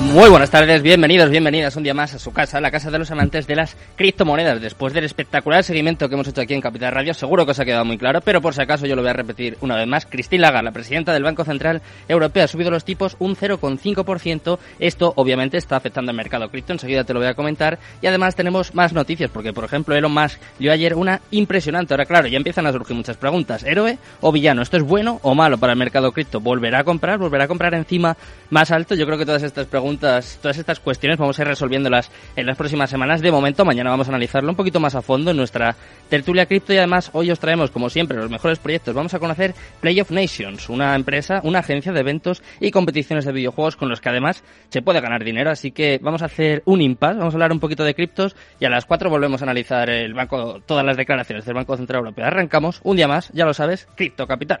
Muy buenas tardes, bienvenidos, bienvenidas un día más a su casa, la casa de los amantes de las criptomonedas. Después del espectacular seguimiento que hemos hecho aquí en Capital Radio, seguro que os ha quedado muy claro, pero por si acaso yo lo voy a repetir una vez más. Christine Lagarde, la presidenta del Banco Central Europeo, ha subido los tipos un 0,5%. Esto obviamente está afectando al mercado cripto, enseguida te lo voy a comentar. Y además tenemos más noticias, porque por ejemplo Elon Musk dio ayer una impresionante. Ahora claro, ya empiezan a surgir muchas preguntas. ¿Héroe o villano? ¿Esto es bueno o malo para el mercado cripto? ¿Volverá a comprar? ¿Volverá a comprar encima más alto? Yo creo que todas estas preguntas todas estas cuestiones vamos a ir resolviéndolas en las próximas semanas. De momento, mañana vamos a analizarlo un poquito más a fondo en nuestra tertulia cripto y además hoy os traemos, como siempre, los mejores proyectos. Vamos a conocer Play of Nations, una empresa, una agencia de eventos y competiciones de videojuegos con los que además se puede ganar dinero. Así que vamos a hacer un impasse, vamos a hablar un poquito de criptos y a las 4 volvemos a analizar el banco, todas las declaraciones del Banco Central Europeo. Arrancamos un día más, ya lo sabes, Cripto Capital.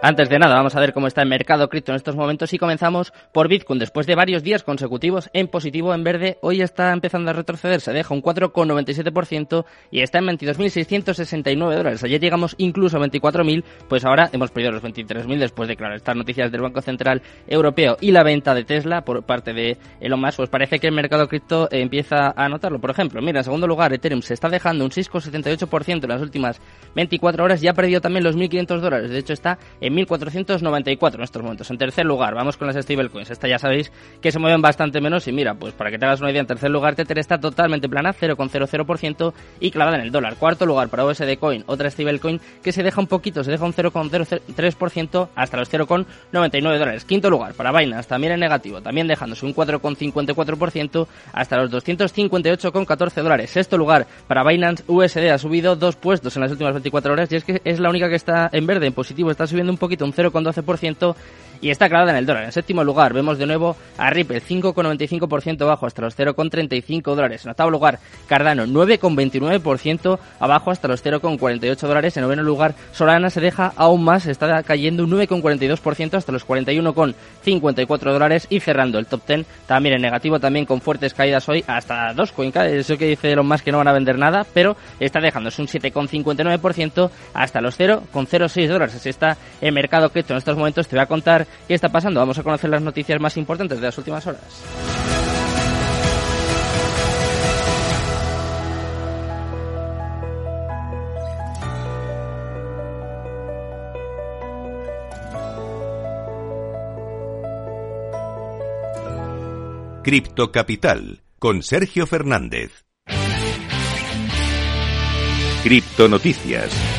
Antes de nada, vamos a ver cómo está el mercado cripto en estos momentos y comenzamos por Bitcoin. Después de varios días consecutivos en positivo, en verde, hoy está empezando a retroceder, se deja un 4,97% y está en 22.669 dólares. Ayer llegamos incluso a 24.000, pues ahora hemos perdido los 23.000 después de, claro, estas noticias del Banco Central Europeo y la venta de Tesla por parte de Elon Musk. Pues parece que el mercado cripto empieza a notarlo. Por ejemplo, mira, en segundo lugar, Ethereum se está dejando un 6,78% en las últimas 24 horas y ha perdido también los 1.500 dólares. De hecho, está en 1.494 en estos momentos. En tercer lugar, vamos con las stablecoins. Esta ya sabéis que se mueven bastante menos y mira, pues para que te hagas una idea, en tercer lugar Tether está totalmente plana, 0,00% y clavada en el dólar. Cuarto lugar para USD Coin, otra stablecoin que se deja un poquito, se deja un 0,03% hasta los 0,99 dólares. Quinto lugar para Binance, también en negativo, también dejándose un 4,54% hasta los 258,14 dólares. Sexto lugar para Binance USD ha subido dos puestos en las últimas 24 horas y es que es la única que está en verde, en positivo, está subiendo un un poquito, un 0,12% y está clavada en el dólar. En séptimo lugar vemos de nuevo a Ripple, 5,95% abajo hasta los 0,35 dólares. En octavo lugar Cardano, 9,29% abajo hasta los 0,48 dólares. En noveno lugar Solana se deja aún más, está cayendo un 9,42% hasta los 41,54 dólares y cerrando el top 10 también en negativo, también con fuertes caídas hoy hasta dos Eso que dice los más que no van a vender nada, pero está dejándose un 7,59% hasta los 0,06 dólares. Así está el mercado cripto en estos momentos. Te voy a contar qué está pasando. Vamos a conocer las noticias más importantes de las últimas horas. Cripto Capital con Sergio Fernández. Cripto Noticias.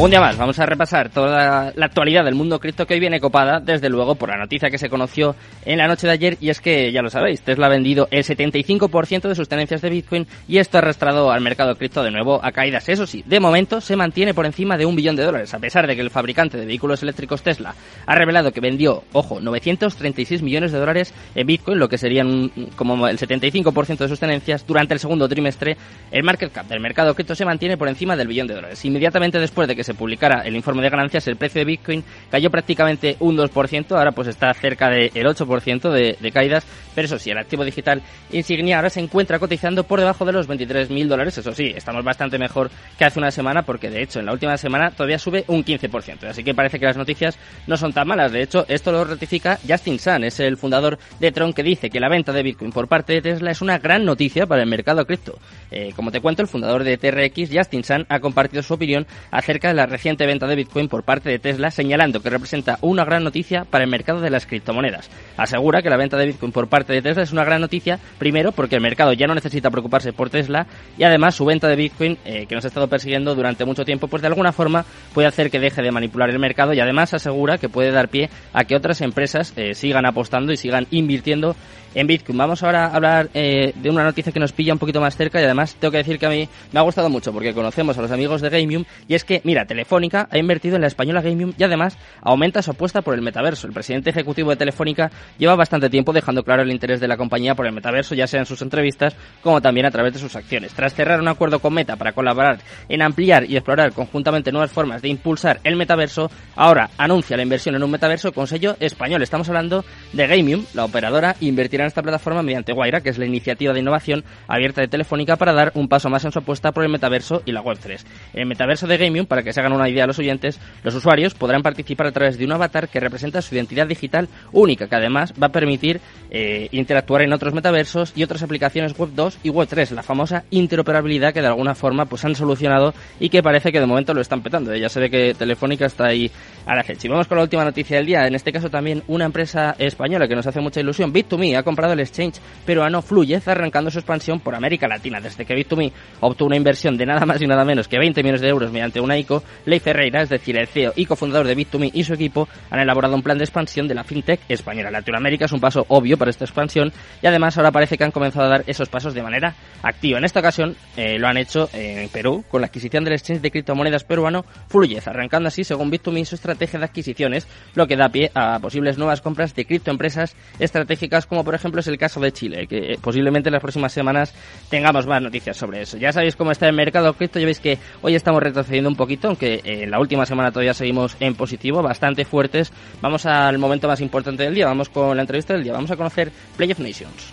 Un día más, vamos a repasar toda la actualidad del mundo cripto que hoy viene copada, desde luego, por la noticia que se conoció en la noche de ayer, y es que, ya lo sabéis, Tesla ha vendido el 75% de sus tenencias de Bitcoin y esto ha arrastrado al mercado cripto de nuevo a caídas. Eso sí, de momento se mantiene por encima de un billón de dólares, a pesar de que el fabricante de vehículos eléctricos Tesla ha revelado que vendió, ojo, 936 millones de dólares en Bitcoin, lo que serían como el 75% de sus tenencias durante el segundo trimestre. El market cap del mercado cripto se mantiene por encima del billón de dólares. Inmediatamente después de que se publicara el informe de ganancias, el precio de Bitcoin cayó prácticamente un 2%, ahora pues está cerca del 8% de, de, caídas, pero eso sí, el activo digital insignia ahora se encuentra cotizando por debajo de los 23.000 dólares, eso sí, estamos bastante mejor que hace una semana, porque de hecho en la última semana todavía sube un 15%, así que parece que las noticias no son tan malas, de hecho esto lo ratifica Justin Sun, es el fundador de Tron que dice que la venta de Bitcoin por parte de Tesla es una gran noticia para el mercado cripto. Eh, como te cuento, el fundador de TRX, Justin Sun, ha compartido su opinión acerca de la reciente venta de Bitcoin por parte de Tesla, señalando que representa una gran noticia para el mercado de las criptomonedas. Asegura que la venta de Bitcoin por parte de Tesla es una gran noticia, primero porque el mercado ya no necesita preocuparse por Tesla y además su venta de Bitcoin, eh, que nos ha estado persiguiendo durante mucho tiempo, pues de alguna forma puede hacer que deje de manipular el mercado y además asegura que puede dar pie a que otras empresas eh, sigan apostando y sigan invirtiendo en Bitcoin. Vamos ahora a hablar eh, de una noticia que nos pilla un poquito más cerca y además tengo que decir que a mí me ha gustado mucho porque conocemos a los amigos de Gamium y es que, mira, Telefónica ha invertido en la española Gamium y además aumenta su apuesta por el metaverso. El presidente ejecutivo de Telefónica lleva bastante tiempo dejando claro el interés de la compañía por el metaverso, ya sea en sus entrevistas como también a través de sus acciones. Tras cerrar un acuerdo con Meta para colaborar en ampliar y explorar conjuntamente nuevas formas de impulsar el metaverso, ahora anuncia la inversión en un metaverso con sello español. Estamos hablando de Gamium, la operadora invertirá en esta plataforma mediante Guaira, que es la iniciativa de innovación abierta de Telefónica para dar un paso más en su apuesta por el metaverso y la Web3. En el metaverso de Gamium, para que se hagan una idea los oyentes, los usuarios podrán participar a través de un avatar que representa su identidad digital única, que además va a permitir eh, interactuar en otros metaversos y otras aplicaciones Web 2 y Web 3, la famosa interoperabilidad que de alguna forma pues han solucionado y que parece que de momento lo están petando. Ya se ve que Telefónica está ahí a la fecha. Y vamos con la última noticia del día, en este caso también una empresa española que nos hace mucha ilusión, Bit2Me, ha comprado el exchange peruano Fluyez, arrancando su expansión por América Latina. Desde que Bit2Me obtuvo una inversión de nada más y nada menos que 20 millones de euros mediante una ICO, Ley Ferreira, es decir, el CEO y cofundador de Bit2Me y su equipo, han elaborado un plan de expansión de la fintech española. Latinoamérica es un paso obvio para esta expansión y además ahora parece que han comenzado a dar esos pasos de manera activa. En esta ocasión eh, lo han hecho en Perú con la adquisición del exchange de criptomonedas peruano Fluyez, arrancando así, según Bit2Me, su estrategia de adquisiciones, lo que da pie a posibles nuevas compras de criptoempresas estratégicas, como por ejemplo es el caso de Chile, que eh, posiblemente en las próximas semanas tengamos más noticias sobre eso. Ya sabéis cómo está el mercado cripto, ya veis que hoy estamos retrocediendo un poquito, aunque en la última semana todavía seguimos en positivo, bastante fuertes. Vamos al momento más importante del día, vamos con la entrevista del día, vamos a conocer Play of Nations.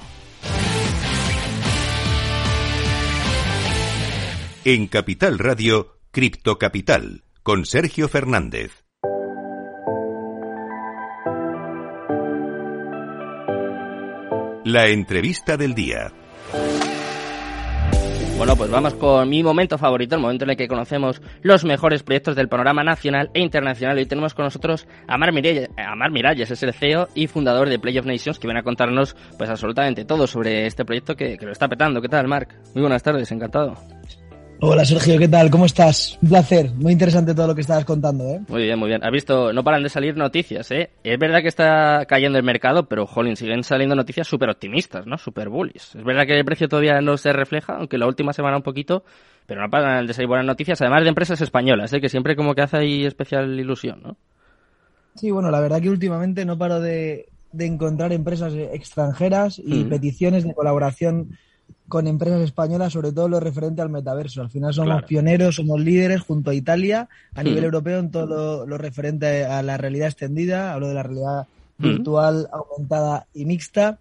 En Capital Radio, Cripto Capital, con Sergio Fernández. La entrevista del día. Bueno, pues vamos con mi momento favorito, el momento en el que conocemos los mejores proyectos del panorama nacional e internacional. Hoy tenemos con nosotros a Mar Miralles, a Mar Miralles es el CEO y fundador de Play of Nations, que viene a contarnos pues absolutamente todo sobre este proyecto que, que lo está petando. ¿Qué tal, Marc? Muy buenas tardes, encantado. Hola Sergio, ¿qué tal? ¿Cómo estás? Un placer, muy interesante todo lo que estabas contando, ¿eh? Muy bien, muy bien. Has visto, no paran de salir noticias, ¿eh? Es verdad que está cayendo el mercado, pero, jolín, siguen saliendo noticias súper optimistas, ¿no? Súper bullies. Es verdad que el precio todavía no se refleja, aunque la última semana un poquito, pero no paran de salir buenas noticias, además de empresas españolas, ¿eh? Que siempre como que hace ahí especial ilusión, ¿no? Sí, bueno, la verdad que últimamente no paro de, de encontrar empresas extranjeras y peticiones de colaboración con empresas españolas, sobre todo lo referente al metaverso. Al final somos pioneros, somos líderes junto a Italia a nivel europeo en todo lo, referente a la realidad extendida, hablo de la realidad virtual, aumentada y mixta.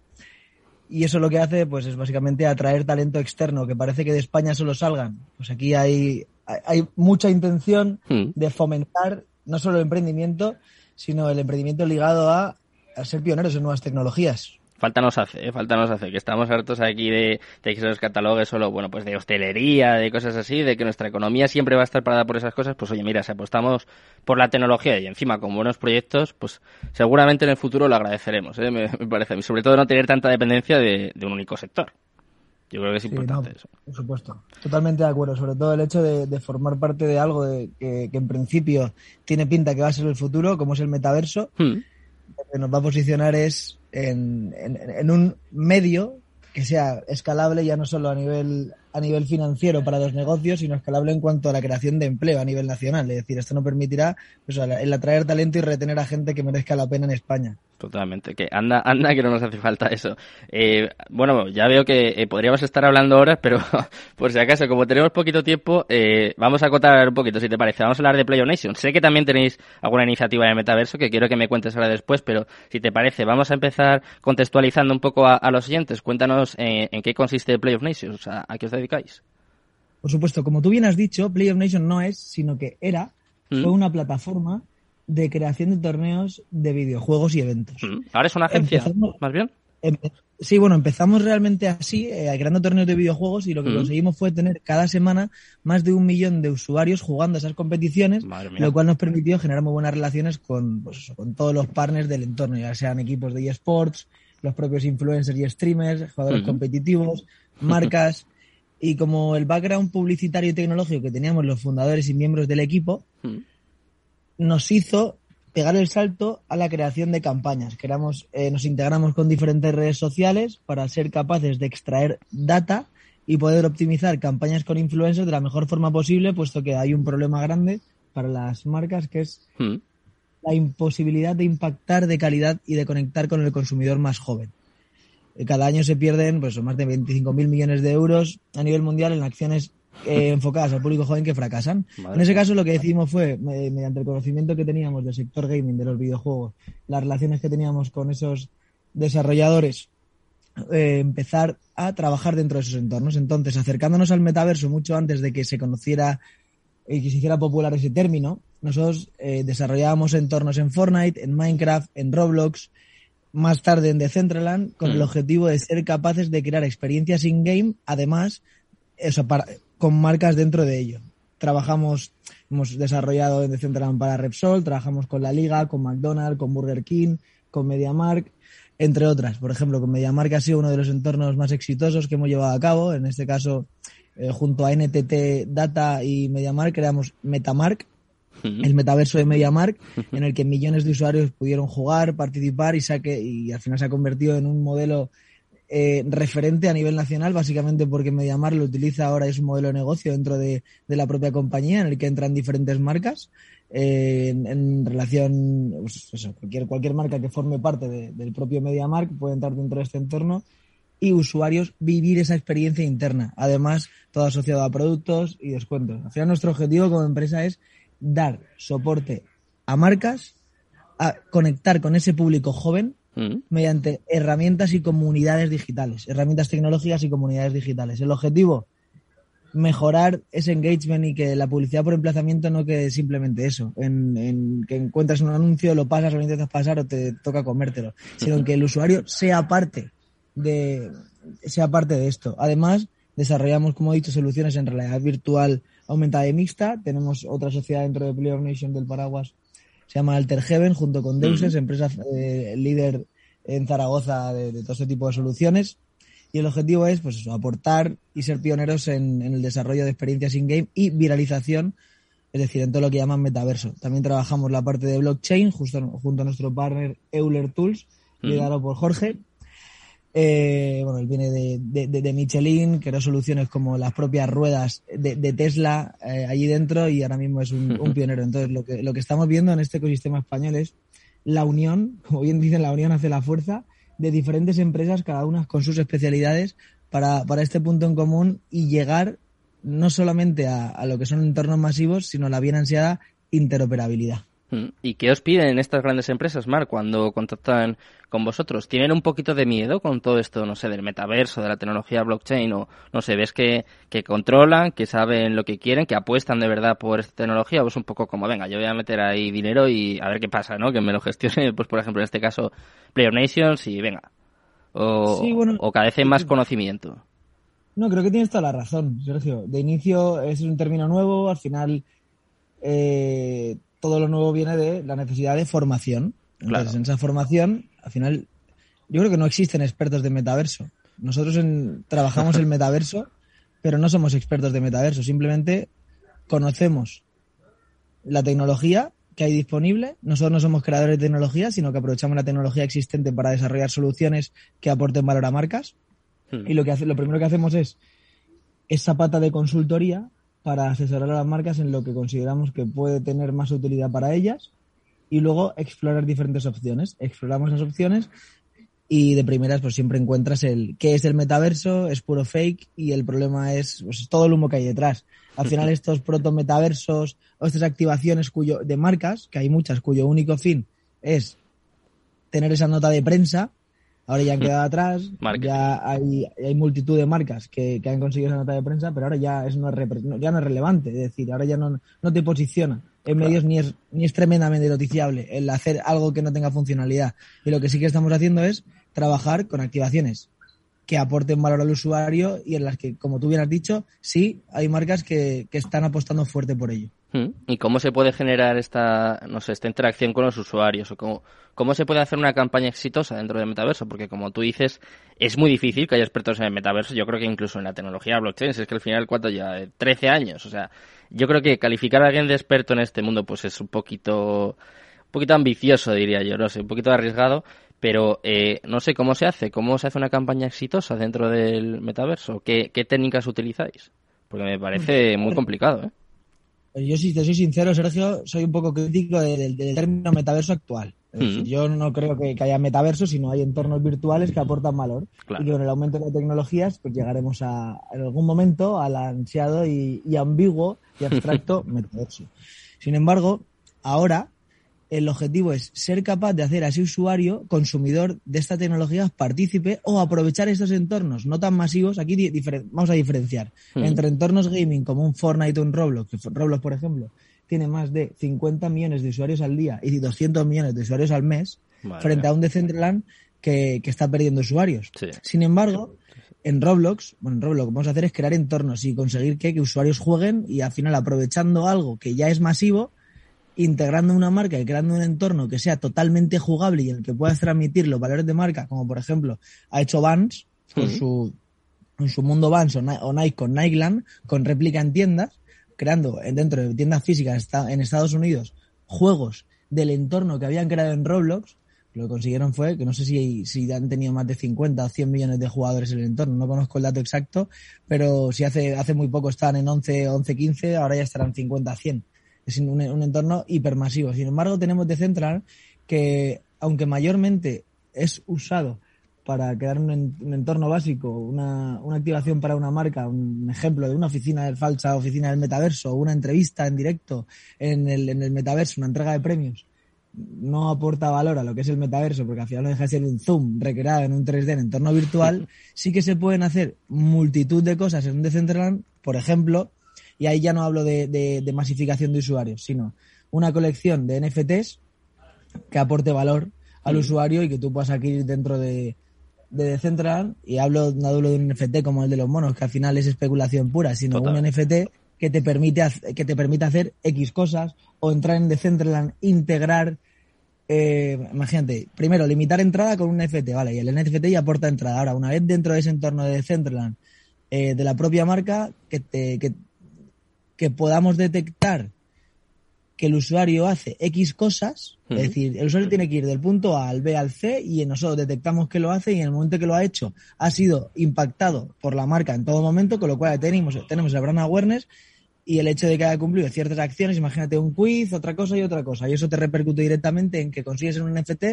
Y eso lo que hace pues es básicamente atraer talento externo, que parece que de España solo salgan. Pues aquí hay, hay mucha intención de fomentar no solo el emprendimiento, sino el emprendimiento ligado a ser pioneros en nuevas tecnologías. Falta nos hace, ¿eh? falta nos hace, que estamos hartos aquí de, de que se nos catalogue solo, bueno, pues de hostelería, de cosas así, de que nuestra economía siempre va a estar parada por esas cosas, pues oye, mira, si apostamos por la tecnología y encima con buenos proyectos, pues seguramente en el futuro lo agradeceremos, ¿eh? me, parece a mí, sobre todo no tener tanta dependencia de, un único sector. Yo creo que es importante eso. Por supuesto, totalmente de acuerdo, sobre todo el hecho de, formar parte de algo de, que, en principio tiene pinta que va a ser el futuro, como es el metaverso, hmm. lo que nos va a posicionar es en, en, un medio que sea escalable ya no solo a nivel a nivel financiero para los negocios, sino escalable en cuanto a la creación de empleo a nivel nacional. Es decir, esto no permitirá pues, el atraer talento y retener a gente que merezca la pena en España. Totalmente, que anda, anda que no nos hace falta eso. Eh, bueno, ya veo que eh, podríamos estar hablando horas, pero por si acaso, como tenemos poquito tiempo, eh, vamos a acotar un poquito, si te parece. Vamos a hablar de Play Nation. Sé que también tenéis alguna iniciativa de metaverso que quiero que me cuentes ahora después, pero si te parece, vamos a empezar contextualizando un poco a, los oyentes. Cuéntanos en qué consiste Play of Nations, a, a qué os dedicáis. Por supuesto, como tú bien has dicho, Play of Nations no es, sino que era, mm. fue una plataforma de creación de torneos de videojuegos y eventos. Mm. Ahora es una agencia, más bien. sí, bueno, empezamos realmente así, eh, creando torneos de videojuegos y lo que mm. conseguimos fue tener cada semana más de un millón de usuarios jugando esas competiciones, lo cual nos permitió generar muy buenas relaciones con, pues, con todos los partners del entorno, ya sean equipos de eSports, los propios influencers y streamers, jugadores competitivos, marcas. Y como el background publicitario y tecnológico que teníamos los fundadores y miembros del equipo, nos hizo pegar el salto a la creación de campañas. Queramos, eh, nos integramos con diferentes redes sociales para ser capaces de extraer data y poder optimizar campañas con influencers de la mejor forma posible, puesto que hay un problema grande para las marcas que es hmm. la imposibilidad de impactar de calidad y de conectar con el consumidor más joven. Eh, cada año se pierden pues, más de 25.000 millones de euros a nivel mundial en acciones eh, enfocadas al público joven que fracasan. En ese caso lo que decidimos fue, mediante el conocimiento que teníamos del sector gaming, de los videojuegos, las relaciones que teníamos con esos desarrolladores, eh, empezar a trabajar dentro de esos entornos. Entonces, acercándonos al metaverso mucho antes de que se conociera y que se hiciera popular ese término, nosotros eh, desarrollábamos entornos en Fortnite, en Minecraft, en Roblox, más tarde en Decentraland, con el mm. objetivo de ser capaces de crear experiencias in-game, además, eso, para, con marcas dentro de ello. Trabajamos, hemos desarrollado en Decentraland para Repsol, trabajamos con la Liga, con McDonald's, con Burger King, con MediaMark, entre otras. Por ejemplo, con MediaMark ha sido uno de los entornos más exitosos que hemos llevado a cabo. En este caso, eh, junto a NTT Data y MediaMark, creamos MetaMark, el metaverso de MediaMark, en el que millones de usuarios pudieron jugar, participar y, saque, y al final se ha convertido en un modelo eh, referente a nivel nacional, básicamente porque MediaMark lo utiliza ahora, es un modelo de negocio dentro de, de la propia compañía en el que entran diferentes marcas en, relación, pues eso, cualquier, cualquier marca que forme parte del propio MediaMark puede entrar dentro de este entorno y usuarios vivir esa experiencia interna. Además, todo asociado a productos y descuentos. Al final, nuestro objetivo como empresa es dar soporte a marcas, a conectar con ese público joven mm. mediante herramientas y comunidades digitales, herramientas tecnológicas y comunidades digitales. El objetivo, mejorar ese engagement y que la publicidad por emplazamiento no quede simplemente eso, en, que encuentras un anuncio, lo pasas o lo intentas pasar o te toca comértelo, sino que el usuario sea parte de sea parte de esto. Además, desarrollamos, como he dicho, soluciones en realidad virtual aumentada y mixta. Tenemos otra sociedad dentro de Player Nation del paraguas, se llama Alter Heaven, junto con Deuses, empresa eh, líder en Zaragoza de, de todo este tipo de soluciones y el objetivo es pues eso, aportar y ser pioneros en, el desarrollo de experiencias in-game y viralización, es decir, en todo lo que llaman metaverso. También trabajamos la parte de blockchain justo, junto a nuestro partner Euler Tools, mm. liderado por Jorge. Eh, bueno, él viene de, de, Michelin, creó soluciones como las propias ruedas de, Tesla eh, allí dentro y ahora mismo es un, un, pionero. Entonces, lo que, lo que estamos viendo en este ecosistema español es la unión, como bien dicen, la unión hace la fuerza de diferentes empresas, cada una con sus especialidades, para, para este punto en común y llegar no solamente a, a lo que son entornos masivos, sino a la bien ansiada interoperabilidad. Mm. ¿Y qué os piden estas grandes empresas, Marc, cuando contactan con vosotros? ¿Tienen un poquito de miedo con todo esto, no sé, del metaverso, de la tecnología blockchain? O, no sé, ves que, que controlan, que saben lo que quieren, que apuestan de verdad por esta tecnología? ¿O es un poco como, venga, yo voy a meter ahí dinero y a ver qué pasa, ¿no? Que me lo gestione, pues por ejemplo, en este caso, Player Nations y venga. O, o cada vez hay más conocimiento. No, creo que tienes toda la razón, Sergio. De inicio es un término nuevo, al final eh, todo lo nuevo viene de la necesidad de formación. Entonces, en esa formación, al final, yo creo que no existen expertos de metaverso. Nosotros trabajamos el metaverso, pero no somos expertos de metaverso. Simplemente conocemos la tecnología que hay disponible. Nosotros no somos creadores de tecnología, sino que aprovechamos la tecnología existente para desarrollar soluciones que aporten valor a marcas. Hmm. Y lo que hace, lo primero que hacemos es esa pata de consultoría para asesorar a las marcas en lo que consideramos que puede tener más utilidad para ellas y luego explorar diferentes opciones. Exploramos las opciones y de primeras pues siempre encuentras el qué es el metaverso, es puro fake y el problema es pues, todo el humo que hay detrás. Al final estos proto metaversos o estas activaciones cuyo de marcas, que hay muchas cuyo único fin es tener esa nota de prensa Ahora ya han quedado atrás, ya hay, hay, multitud de marcas que, que, han conseguido esa nota de prensa, pero ahora ya, es no es, ya no es relevante, es decir, ahora ya no, no te posiciona. En medios ni es, ni es tremendamente noticiable el hacer algo que no tenga funcionalidad. Y lo que sí que estamos haciendo es trabajar con activaciones que aporten valor al usuario y en las que, como tú bien has dicho, sí hay marcas que, que están apostando fuerte por ello. ¿Y cómo se puede generar esta, no sé, esta interacción con los usuarios? ¿O cómo, cómo se puede hacer una campaña exitosa dentro del metaverso? Porque como tú dices, es muy difícil que haya expertos en el metaverso. Yo creo que incluso en la tecnología blockchain, es que al final, ¿cuánto ya? 13 años. O sea, yo creo que calificar a alguien de experto en este mundo, pues es un poquito poquito ambicioso, diría yo, no sé, un poquito arriesgado, pero eh, no sé cómo se hace, cómo se hace una campaña exitosa dentro del metaverso, qué, qué técnicas utilizáis, porque me parece muy complicado, ¿eh? Yo, si te soy sincero, Sergio, soy un poco crítico del, término metaverso actual. Mm. yo no creo que, haya metaverso, sino hay entornos virtuales que aportan valor. Y con el aumento de las tecnologías, pues llegaremos a, en algún momento al ansiado y, y ambiguo y abstracto metaverso. Sin embargo, ahora el objetivo es ser capaz de hacer a ese usuario, consumidor de esta tecnología, partícipe o aprovechar estos entornos no tan masivos. Aquí vamos a diferenciar hmm. entre entornos gaming como un Fortnite o un Roblox, que Roblox, por ejemplo, tiene más de 50 millones de usuarios al día y 200 millones de usuarios al mes, frente a un Decentraland que, que está perdiendo usuarios. Sin embargo, en Roblox, bueno, en Roblox lo que vamos a hacer es crear entornos y conseguir que, que usuarios jueguen y al final aprovechando algo que ya es masivo, integrando una marca y creando un entorno que sea totalmente jugable y en el que puedas transmitir los valores de marca, como por ejemplo ha hecho Vans con su, en su mundo Vans o, Nike con Nikeland, con réplica en tiendas, creando dentro de tiendas físicas en Estados Unidos juegos del entorno que habían creado en Roblox. Lo que consiguieron fue que no sé si, si han tenido más de 50 o 100 millones de jugadores en el entorno, no conozco el dato exacto, pero si hace, hace muy poco estaban en 11, 11, 15, ahora ya estarán 50 a 100 es un, un entorno hipermasivo. Sin embargo, tenemos Decentral que, aunque mayormente es usado para crear un, entorno básico, una, una, activación para una marca, un ejemplo de una oficina de falsa oficina del metaverso, una entrevista en directo en el, en el metaverso, una entrega de premios, no aporta valor a lo que es el metaverso, porque al final no deja de ser un Zoom recreado en un 3D en entorno virtual, sí que se pueden hacer multitud de cosas en un Decentraland, por ejemplo, y ahí ya no hablo de, masificación de usuarios, sino una colección de NFTs que aporte valor al mm. usuario y que tú puedas adquirir dentro de, de Decentraland. Y hablo, no hablo de un NFT como el de los monos, que al final es especulación pura, sino un NFT que te permite que te permite hacer X cosas o entrar en Decentraland, integrar eh, imagínate, primero limitar entrada con un NFT, vale, y el NFT ya aporta entrada. Ahora, una vez dentro de ese entorno de Decentraland, eh, de la propia marca, que te, que que podamos detectar que el usuario hace X cosas, es decir, el usuario tiene que ir del punto A al B al C y nosotros detectamos que lo hace y en el momento que lo ha hecho ha sido impactado por la marca en todo momento, con lo cual tenemos, tenemos el brand awareness y el hecho de que haya cumplido ciertas acciones, imagínate un quiz, otra cosa y otra cosa, y eso te repercute directamente en que consigues un NFT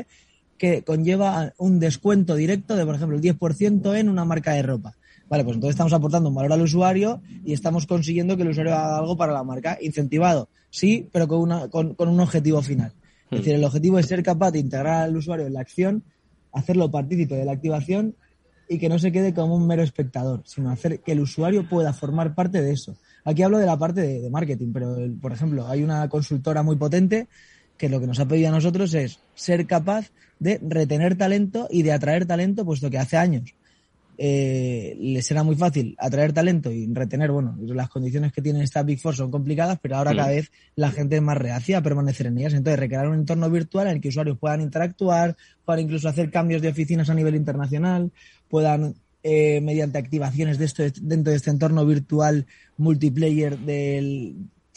que conlleva un descuento directo de, por ejemplo, el 10% en una marca de ropa. Vale, pues entonces estamos aportando un valor al usuario y estamos consiguiendo que el usuario haga algo para la marca. Incentivado, sí, pero con, una, con, un objetivo final. Es hmm. decir, el objetivo es ser capaz de integrar al usuario en la acción, hacerlo partícipe de la activación y que no se quede como un mero espectador, sino hacer que el usuario pueda formar parte de eso. Aquí hablo de la parte de, marketing, pero por ejemplo, hay una consultora muy potente que lo que nos ha pedido a nosotros es ser capaz de retener talento y de atraer talento, puesto que hace años eh, les será muy fácil atraer talento y retener, bueno, las condiciones que tienen esta Big Four son complicadas, pero ahora cada vez la gente es más reacia a permanecer en ellas. Entonces, recrear un entorno virtual en el que usuarios puedan interactuar, puedan incluso hacer cambios de oficinas a nivel internacional, puedan, eh, mediante activaciones de esto, dentro de este entorno virtual multiplayer del,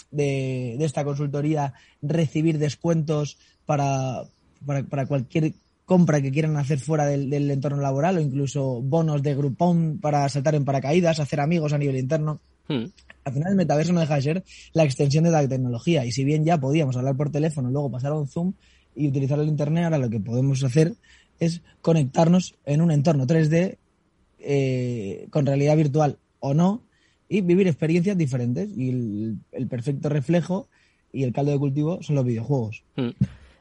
de, de esta consultoría, recibir descuentos para, para, para cualquier compra que quieran hacer fuera del, entorno laboral o incluso bonos de grupón para saltar en paracaídas, hacer amigos a nivel interno. Hmm. Al final el metaverso no deja de ser la extensión de la tecnología y si bien ya podíamos hablar por teléfono, luego pasar a un Zoom y utilizar el Internet, ahora lo que podemos hacer es conectarnos en un entorno 3D eh, con realidad virtual o no y vivir experiencias diferentes y el, perfecto reflejo y el caldo de cultivo son los videojuegos. Hmm.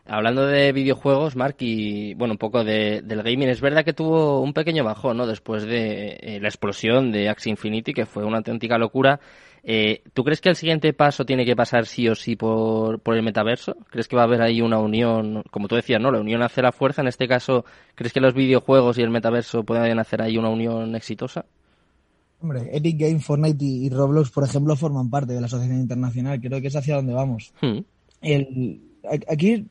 Hablando de videojuegos, Mark, y bueno, un poco de, del gaming, es verdad que tuvo un pequeño bajón, ¿no? Después de eh, la explosión de Axie Infinity, que fue una auténtica locura. Eh, ¿Tú crees que el siguiente paso tiene que pasar sí o sí por, por el metaverso? ¿Crees que va a haber ahí una unión, como tú decías, ¿no? La unión hace la fuerza. En este caso, ¿crees que los videojuegos y el metaverso pueden hacer ahí una unión exitosa? Hombre, Epic Games, Fortnite y, Roblox, por ejemplo, forman parte de la Asociación Internacional. Creo que es hacia donde vamos. Hmm. El, aquí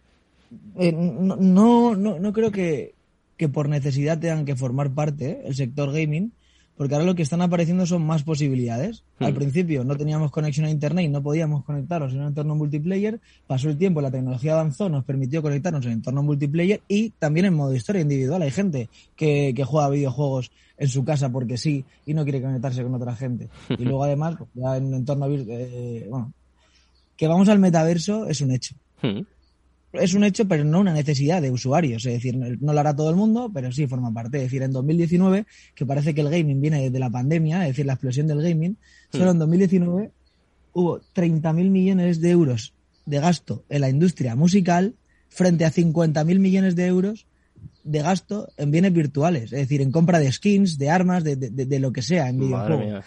eh, no, no, no, creo que, que, por necesidad tengan que formar parte el sector gaming, porque ahora lo que están apareciendo son más posibilidades. Al hmm. principio no teníamos conexión a Internet y no podíamos conectarnos en un entorno multiplayer. Pasó el tiempo, la tecnología avanzó, nos permitió conectarnos en entorno multiplayer y también en modo historia individual. Hay gente que, que juega videojuegos en su casa porque sí y no quiere conectarse con otra gente. Y luego además, ya en entorno eh, bueno, que vamos al metaverso es un hecho. Hmm es un hecho, pero no una necesidad de usuarios. Es decir, no lo hará todo el mundo, pero sí forma parte. Es decir, en 2019, que parece que el gaming viene desde la pandemia, es decir, la explosión del gaming, solo en 2019 hubo 30.000 millones de euros de gasto en la industria musical frente a 50.000 millones de euros de gasto en bienes virtuales, es decir, en compra de skins, de armas, de, de, lo que sea en videojuegos.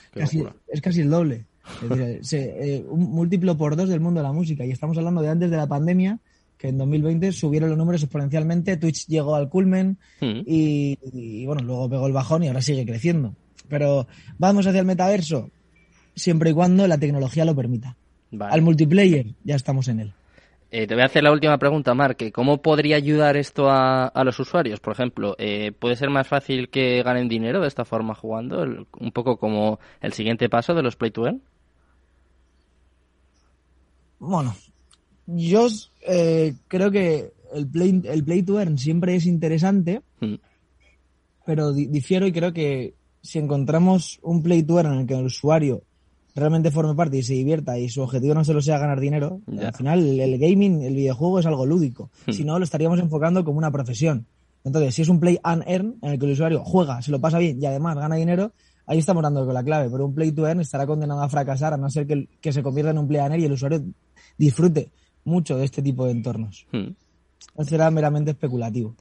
es casi el doble. Es decir, eh, un múltiplo por dos del mundo de la música. Y estamos hablando de antes de la pandemia, que en 2020 subieron los números exponencialmente, Twitch llegó al culmen hmm. y, bueno, luego pegó el bajón y ahora sigue creciendo. Pero vamos hacia el metaverso siempre y cuando la tecnología lo permita. Al multiplayer ya estamos en él. Eh, te voy a hacer la última pregunta, Mark. ¿Cómo podría ayudar esto a, los usuarios? Por ejemplo, eh, ¿puede ser más fácil que ganen dinero de esta forma jugando? un poco como el siguiente paso de los Play to Earn. Bueno, yo eh, creo que el play, el play to earn siempre es interesante, mm. pero difiero y creo que si encontramos un play to earn en el que el usuario realmente forme parte y se divierta y su objetivo no solo sea ganar dinero, al final el, gaming, el videojuego es algo lúdico. Mm. Si no, lo estaríamos enfocando como una profesión. Entonces, si es un play and earn en el que el usuario juega, se lo pasa bien y además gana dinero, ahí estamos dando con la clave. Pero un play to earn estará condenado a fracasar a no ser que, que se convierta en un play and earn y el usuario disfrute mucho de este tipo de entornos. Hmm. No será meramente especulativo.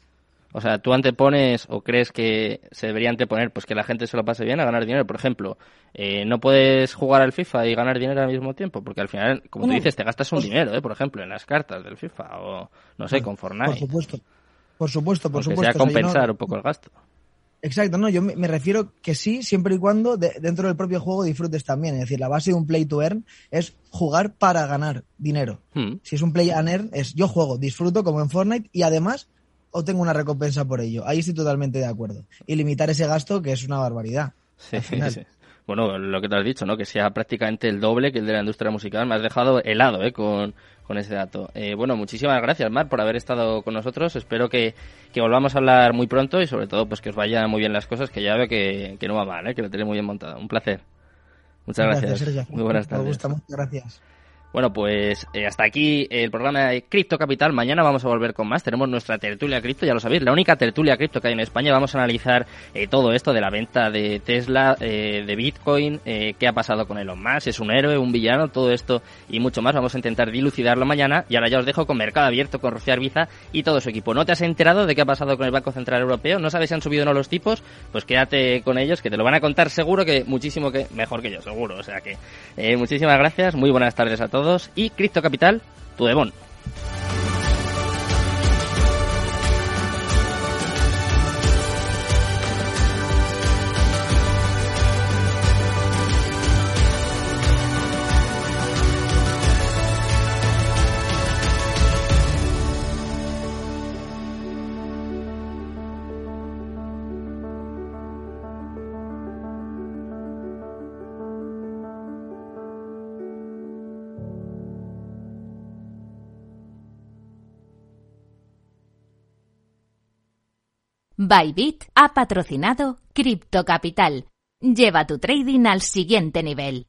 O sea, tú antepones o crees que se debería anteponer pues que la gente se lo pase bien a ganar dinero. Por ejemplo, eh, no puedes jugar al FIFA y ganar dinero al mismo tiempo, porque al final, como tú dices, te gastas un dinero, ¿eh? por ejemplo, en las cartas del FIFA o, no sé, con Fortnite. Por supuesto, por supuesto, por supuesto. sea compensar un poco el gasto. Exacto, no, yo me, refiero que sí, siempre y cuando dentro del propio juego disfrutes también. Es decir, la base de un play to earn es jugar para ganar dinero. Hmm. Si es un play and earn, es yo juego, disfruto como en Fortnite y además obtengo una recompensa por ello. Ahí estoy totalmente de acuerdo. Y limitar ese gasto, que es una barbaridad. Sí, sí. Bueno, lo que te has dicho, ¿no? Que sea prácticamente el doble que el de la industria musical. Me has dejado helado, ¿eh? Con, con ese dato. Eh, bueno, muchísimas gracias, Mar, por haber estado con nosotros. Espero que, volvamos a hablar muy pronto y sobre todo pues que os vayan muy bien las cosas, que ya veo que, no va mal, ¿eh? que lo tenéis muy bien montado. Un placer. Muchas gracias. Muy buenas tardes. Me gusta, muchas gracias. Bueno, pues eh, hasta aquí el programa de Cripto Capital. Mañana vamos a volver con más. Tenemos nuestra tertulia cripto, ya lo sabéis, la única tertulia cripto que hay en España. Vamos a analizar eh, todo esto de la venta de Tesla, eh, de Bitcoin, qué ha pasado con Elon Musk, es un héroe, un villano, todo esto y mucho más. Vamos a intentar dilucidarlo mañana. Y ahora ya os dejo con Mercado Abierto, con Rocío Arbiza y todo su equipo. ¿No te has enterado de qué ha pasado con el Banco Central Europeo? ¿No sabes si han subido o no los tipos? Pues quédate con ellos, que te lo van a contar seguro que muchísimo que mejor que yo, seguro. O sea que muchísimas gracias, muy buenas tardes a todos y Cripto Capital, tu Devon. Bybit ha patrocinado Crypto Capital. Lleva tu trading al siguiente nivel.